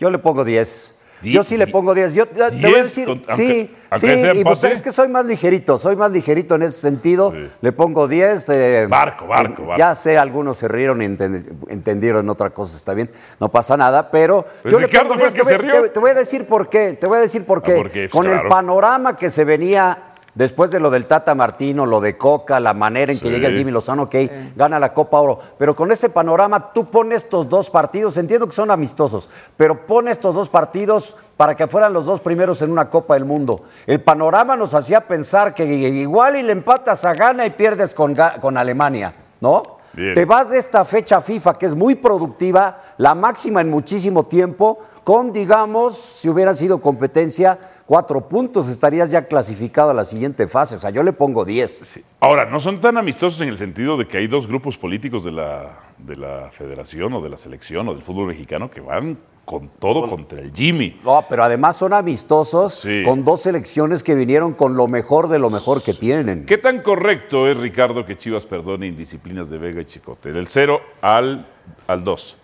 Yo le pongo 10. Yo sí le pongo 10. Yo te voy a 10 decir, con- sí, aunque- sí, y pues es que soy más ligerito, soy más ligerito en ese sentido. Sí. Le pongo 10. eh, Barco, barco, barco. Ya sé, algunos se rieron y enten- entendieron otra cosa, está bien, no pasa nada, pero Pues yo le Ricardo pongo fue el 10, que te se voy- rió. Te, te voy a decir por qué, te voy a decir por qué. ¿por qué? Pues Con claro. el panorama que se venía después de lo del Tata Martino, lo de Coca, la manera en que llega el Jimmy Lozano, ok, gana la Copa Oro. Pero con ese panorama, tú pones estos dos partidos, entiendo que son amistosos, pero pon estos dos partidos para que fueran los dos primeros en una Copa del Mundo. El panorama nos hacía pensar que igual y le empatas a Ghana y pierdes con, con Alemania, ¿no? Bien. Te vas de esta fecha FIFA que es muy productiva, la máxima en muchísimo tiempo, con, digamos, si hubiera sido competencia, cuatro puntos, estarías ya clasificado a la siguiente fase. O sea, yo le pongo 10. Ahora, no son tan amistosos en el sentido de que hay dos grupos políticos de la, de la federación o de la selección o del fútbol mexicano que van con todo contra el Jimmy. No, pero además son amistosos Sí. con dos selecciones que vinieron con lo mejor de lo mejor que tienen. ¿Qué tan correcto es, Ricardo, que Chivas perdone indisciplinas de Vega y Chicote? Del 0 al 2.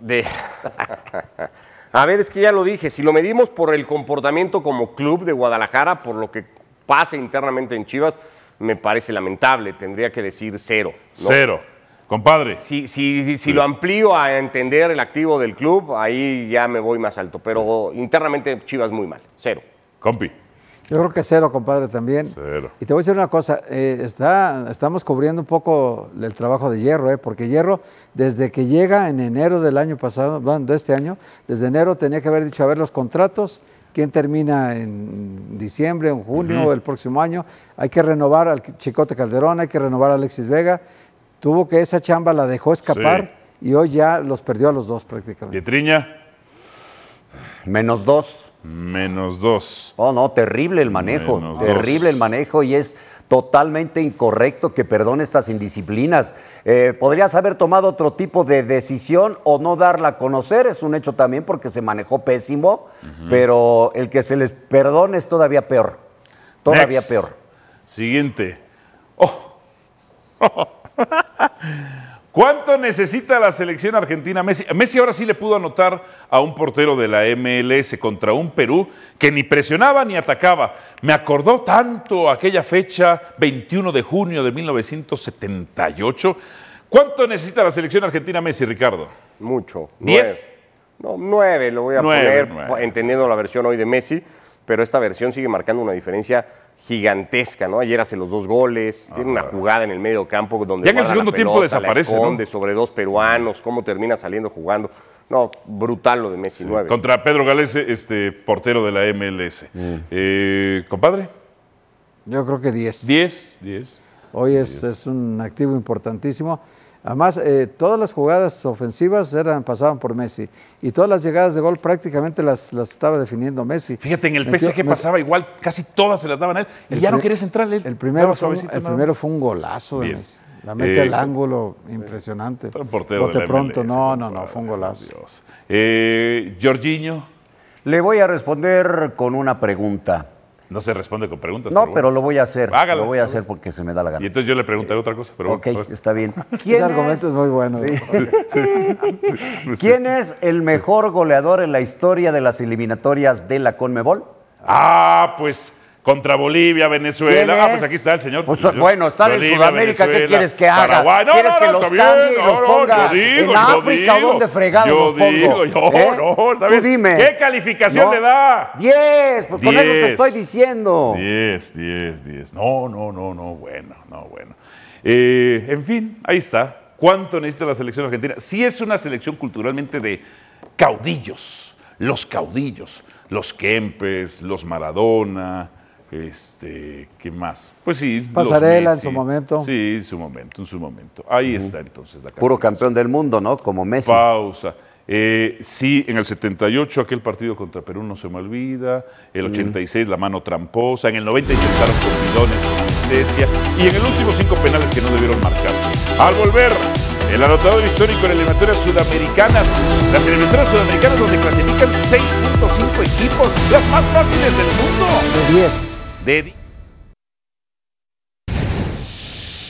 De... *laughs* A ver, es que ya lo dije, si lo medimos por el comportamiento como club de Guadalajara, por lo que pasa internamente en Chivas, me parece lamentable, tendría que decir cero. ¿no? Cero. Compadre. Si, si, si, si lo amplío a entender el activo del club, ahí ya me voy más alto, pero internamente Chivas muy mal, cero. Compi. Yo creo que cero, compadre, también. Cero. Y te voy a decir una cosa, eh, está, estamos cubriendo un poco el trabajo de Hierro, eh, porque Hierro, desde que llega en enero del año pasado, bueno, de este año, desde enero tenía que haber dicho, a ver, los contratos, quién termina en diciembre, en junio, el próximo año, hay que renovar al Chicote Calderón, hay que renovar a Alexis Vega. Tuvo que esa chamba la dejó escapar y hoy ya los perdió a los dos prácticamente. Pietriña. Menos dos. Menos dos. Oh, no, terrible el manejo, Menos terrible dos. el manejo y es totalmente incorrecto que perdone estas indisciplinas. Eh, podrías haber tomado otro tipo de decisión o no darla a conocer, es un hecho también porque se manejó pésimo, pero el que se les perdone es todavía peor, todavía Next. peor. Siguiente. Oh. *laughs* *laughs* ¿Cuánto necesita la selección argentina Messi? Messi ahora sí le pudo anotar a un portero de la MLS contra un Perú que ni presionaba ni atacaba. Me acordó tanto aquella fecha, 21 de junio de 1978. ¿Cuánto necesita la selección argentina Messi, Ricardo? Mucho. ¿Diez? Nueve. No, nueve lo voy a Nueve, poner, nueve. entendiendo la versión hoy de Messi, pero esta versión sigue marcando una diferencia gigantesca, ¿no? Ayer hace los dos goles, tiene una jugada en el medio campo donde Ya en el la segundo tiempo pelota, la desaparece, ¿no? esconde sobre dos peruanos, cómo termina saliendo jugando. No, brutal lo de Messi, nueve. Contra Pedro Gales, este portero de la MLS. Eh, compadre, Yo creo que 10. 10, 10. Hoy es, es un activo importantísimo. Además, eh, todas las jugadas ofensivas eran, pasaban por Messi y todas las llegadas de gol prácticamente las, las estaba definiendo Messi. Fíjate, en el Metió- PSG pasaba igual, casi todas se las daban a él y el ya no querías entrarle él. El primero, fue, un- suavecito el nada primero más. fue un golazo de Bien. Messi. La mete Eh, al ángulo, impresionante. portero Bote de la pronto, MLS, no, no, no, fue un golazo. Dios. Eh, Jorginho, Le voy a responder con una pregunta. No se responde con preguntas. No, bueno. pero lo voy a hacer. Hágalo, lo voy a hacer porque se me da la Y gana. entonces yo le preguntaré otra cosa. Pero Ok, bueno, está bien. *laughs* Ese ¿Quién argumento es, es muy bueno. *laughs* *laughs* ¿Quién es el mejor goleador en la historia de las eliminatorias de la Conmebol? Ah, pues contra Bolivia, Venezuela. ¿Quién Ah, es? pues aquí está el señor. Pues, bueno, en Bolivia, Sudamérica, ¿qué quieres que haga? Paraguay. No, ¿Quieres no, que no, los está bien, cambie y los no, ponga digo, en África? digo, ¿Dónde fregados los pongo? digo, yo, ¿Eh? no, está Tú dime. ¿Qué calificación le da? 10, pues con eso te Diez. estoy diciendo. 10, 10, 10. No, no, no, no, bueno, no, bueno. Eh, en fin, ahí está. ¿Cuánto necesita la selección argentina? Sí es una selección culturalmente de caudillos, los caudillos, los Kempes, los Maradona, este, ¿qué más? Pues sí. los Pasarela en su momento. Sí, en su momento, en su momento. Ahí está entonces la Puro campeón del mundo, ¿no? Como Messi. Pausa. Eh, sí, en el 78 aquel partido contra Perú no se me olvida. El 86 la mano tramposa. En el 90 intentaron con bidones con anestesia. Y en el último cinco penales que no debieron marcarse. Al volver, el anotador histórico en eliminatorias sudamericanas. Las eliminatorias sudamericanas donde clasifican 6.5 equipos. Las más fáciles del mundo. De 10. De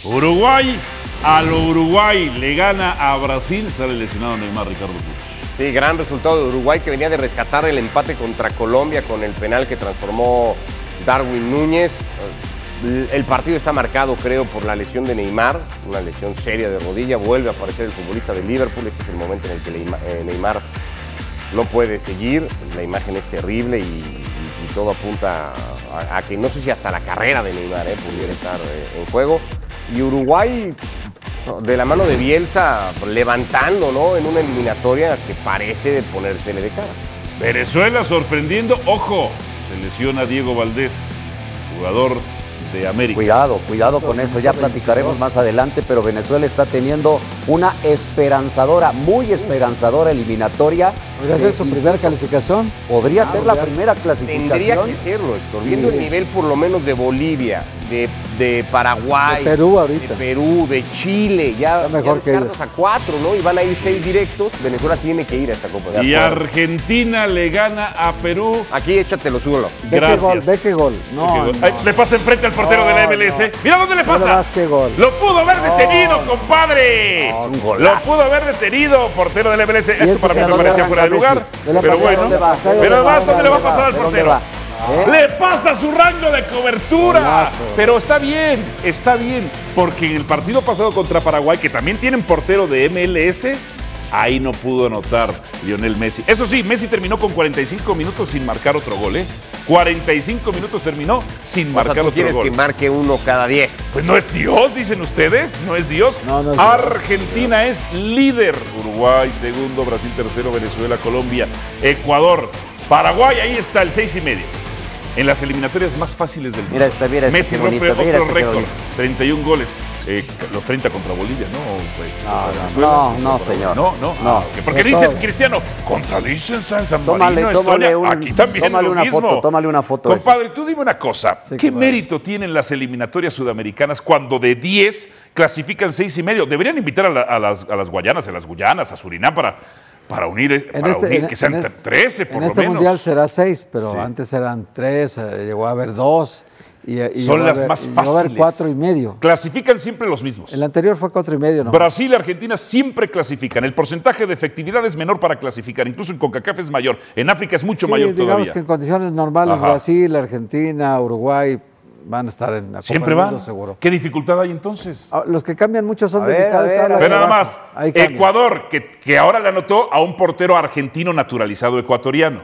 Uruguay. A lo Uruguay le gana a Brasil. Sale lesionado Neymar Ricardo Puch. Sí, gran resultado de Uruguay que venía de rescatar el empate contra Colombia con el penal que transformó Darwin Núñez. El partido está marcado, creo, por la lesión de Neymar, una lesión seria de rodilla. Vuelve a aparecer el futbolista de Liverpool. Este es el momento en el que eh, Neymar no puede seguir. La imagen es terrible y todo apunta a, a que no sé si hasta la carrera de Neymar eh, pudiera estar eh, en juego. Y Uruguay, de la mano de Bielsa, levantando ¿no? en una eliminatoria que parece de ponérsele de cara. Venezuela sorprendiendo. Ojo, se lesiona Diego Valdés, jugador de América. Cuidado, cuidado con eso, ya platicaremos más adelante, pero Venezuela está teniendo una esperanzadora, muy esperanzadora eliminatoria. ¿Podría ser su primera calificación? Podría ser la ya. primera clasificación. Tendría que serlo, Héctor. Viendo Sí. el nivel por lo menos de Bolivia, de, de Paraguay, De Perú ahorita. de Perú, de Chile, ya, Está mejor ya que ellos. a cuatro, ¿no? Y van a ir seis directos. Venezuela tiene que ir a esta Copa. De Y. Argentina le gana a Perú. Aquí échatelo. Ve qué Gracias. gol, ve qué gol. No, no. Ay, le pasa enfrente al portero No, de la MLS. Mira dónde le No le pasa. das qué gol. Lo pudo haber detenido, compadre. Lo pudo haber detenido, portero de la MLS. Esto para mí me parecía fuera de lugar. Pero bueno. Pero ¿dónde además? ¿dónde le va a ¿Dónde pasar al ¿De dónde portero? ¿Eh? Le pasa su rango de cobertura. Golazo. Pero está bien, está bien. Porque en el partido pasado contra Paraguay, que también tienen portero de MLS, ahí no pudo anotar Lionel Messi. Eso sí, Messi terminó con 45 minutos sin marcar otro gol, ¿eh? 45 minutos terminó sin O sea, marcar tú otro quieres gol. que marque uno cada diez. Pues no es Dios, dicen ustedes, no es Dios. No, no es Dios. Argentina es líder. Uruguay segundo, Brasil tercero, Venezuela, Colombia, Ecuador, Paraguay, ahí está el seis y medio. En las eliminatorias más fáciles del mundo. Mira este, mira Messi rompe bonito, otro este, récord, bonito. 31 goles. Eh, los 30 contra Bolivia, ¿no? Pues, No, contra no, Venezuela, no, señor. No, no. No. Ah. Porque De dice todo. Cristiano, contra Liechtenstein, San Tómale, Marino, tómale Estonia. un- Aquí también tómale es lo una mismo. foto, tómale una foto ese. Compadre, tú dime una cosa. Sí, ¿Qué mérito tienen las eliminatorias sudamericanas cuando de 10 clasifican 6 y medio? Deberían invitar a, la- a las, a las Guayanas, a las Guyanas, a Surinam para, para unir, eh, para este, unir que sean en es- 13 por en lo este menos. mundial será seis, pero Sí. antes eran tres, eh, llegó a haber dos. Y, y Son las haber- más y llegó a fáciles. haber cuatro y medio. Clasifican siempre los mismos. El anterior fue cuatro y medio, ¿no? Brasil y Argentina siempre clasifican. El porcentaje de efectividad es menor para clasificar. Incluso en CONCACAF es mayor. En África es mucho Sí, mayor digamos todavía. que en condiciones normales Ajá. Brasil, Argentina, Uruguay van a estar en la Copa Siempre del van. Seguro. ¿Qué dificultad hay entonces? Ah, Los que cambian mucho son A de ver, mitad de tabla hacia nada más. Ecuador, que, que ahora le anotó a un portero argentino naturalizado ecuatoriano.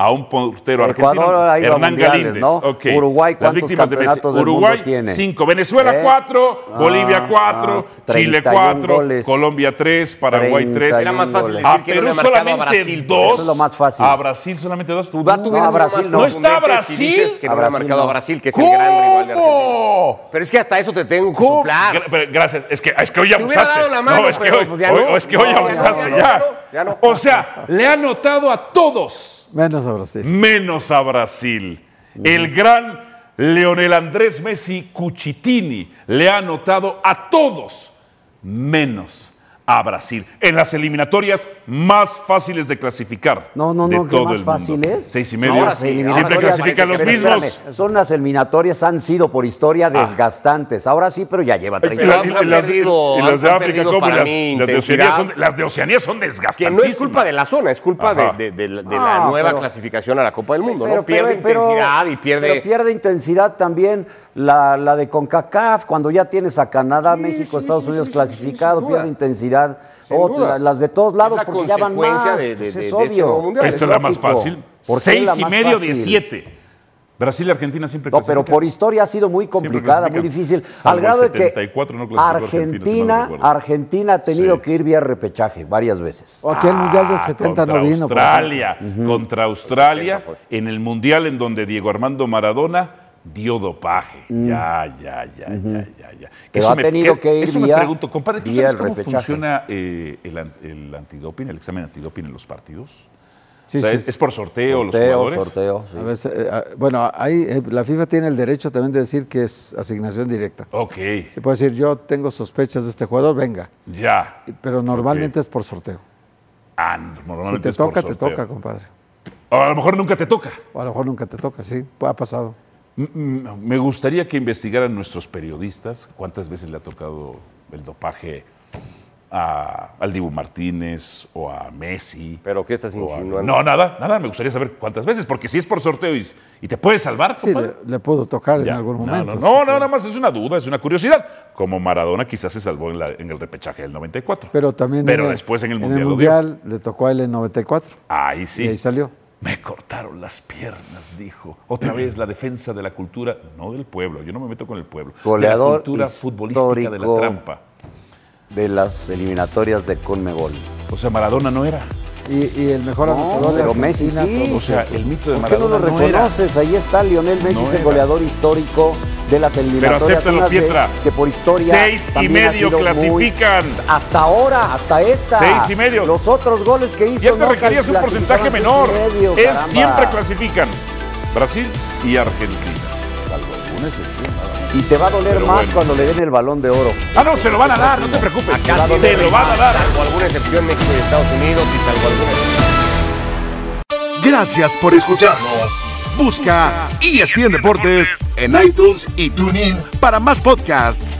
A un portero Ecuador argentino. ha ido a Hernán Galíndez. ¿no? Ok. Uruguay, Las ¿cuántos víctimas de Messi. campeonatos del mundo Uruguay, tiene? 5. Venezuela, ¿Eh? 4. Ah, Bolivia, 4. ah, Chile, 31 4. goles. Colombia, 3. Paraguay, 3. 31 Era más fácil decir A que no le Perú marcado a solamente Brasil. 2. Eso es lo más fácil. A Brasil solamente 2. Tu dato No, a Brasil no. ¿No está Brasil? Si dices que A no ha marcado no. a Brasil, que es el gran rival de Argentina. ¿Cómo? Pero es que hasta eso te tengo que soplar. Gracias. Es que, es que hoy abusaste. no, es que hoy, que abusaste ya. O sea, le ha anotado a todos, Menos a Brasil. menos a Brasil. El gran Leonel Andrés Messi Cuchitini le ha anotado a todos, menos a Brasil en las eliminatorias más fáciles de clasificar. No, no, de no, ¿qué todo más fáciles? Seis y medio. Siempre clasifican los mismos. espérame. Son las eliminatorias, han sido por historia desgastantes. Ahora sí, pero ya lleva 30 Y la- años. y las, de- y las de han África, perdido ¿cómo? para Las, mí las de Oceanía intensidad. son, las de Oceanía son Que desgastantísimas. no es culpa de la zona, es culpa de, Ajá. de- de la- de la Ah, nueva pero- clasificación a la Copa del Mundo, Pero- ¿no? Pierde pero- intensidad y pierde. pero pierde intensidad también la, la de CONCACAF, cuando ya tienes a Canadá, México, Estados sí, Unidos clasificado, pierde intensidad. Las de todos lados, la porque ya van más. de- de- pues es de este obvio. mundial. Esta es la más fácil. ¿Por qué es la Seis y medio de siete. Brasil y Argentina siempre No, pero por historia ha sido muy complicada, muy difícil. Salvo Al grado de que 74 no clasificó Argentina, si Argentina. Argentina ha tenido Sí. que ir vía repechaje varias veces. O aquí el Mundial del Ah, 70 contra no vino. Australia, contra Australia, en el Mundial en donde Diego Armando Maradona dio dopaje. Ya, ya, ya, ya, ya, ya. Pero Eso ha tenido que ir Eso vía- me pregunto, compadre, ¿tú sabes cómo repechaje. funciona eh, el, el antidoping, el examen antidoping en los partidos? Sí, O sea, sí. ¿es, es por sorteo, los Sorteo, jugadores? sorteo, sí. A veces, eh, ah, bueno, ahí eh, la FIFA tiene el derecho también de decir que es asignación directa. Ok, Se puede decir, yo tengo sospechas de este jugador, venga. ya. Pero normalmente es por sorteo. Ah, Si normalmente te es por toca, te toca, compadre. O a lo mejor nunca te toca. O a lo mejor nunca te toca, sí, ha pasado. Me gustaría que investigaran nuestros periodistas cuántas veces le ha tocado el dopaje a, al Dibu Martínez o a Messi. ¿Pero qué estás a- insinuando? No, nada, nada. Me gustaría saber cuántas veces, porque si es por sorteo y, y te puedes salvar, Sí, compadre, le, le pudo tocar ya. en algún momento. No, nada más es una duda, es una curiosidad. Como Maradona quizás se salvó en, la- en el repechaje del 94. Pero también Pero en el- después en el en Mundial. el lo dio. Mundial le tocó a él en 94 Ahí sí. y ahí salió. Me cortaron las piernas, dijo. Otra vez la defensa de la cultura, no del pueblo, yo no me meto con el pueblo. Goleador de la cultura futbolística de la trampa. de las eliminatorias de Conmebol. O sea, Maradona no era. Y, y el mejor No, anotador de pero Messi Argentina, sí. O sea, el mito de ¿Por qué no Maradona lo no era. reconoces? Ahí está Lionel Messi, No es el goleador histórico de las Pero eliminatorias. acéptalo, unas de- Pietra. que por historia Seis y medio muy- clasifican. hasta ahora, hasta esta. Seis y medio. Los otros goles que hizo. Siempre no requerías un porcentaje menor. medio, es caramba. siempre clasifican. Brasil y Argentina. Salvo alguna excepción. Y te va a doler Pero más bueno. cuando le den el balón de oro. Ah, no, se lo van a dar, no te preocupes. Acá se lo van a dar. Salvo alguna excepción, México y Estados Unidos y salvo alguna Gracias por escucharnos. Busca ESPN Deportes en iTunes y TuneIn para más podcasts.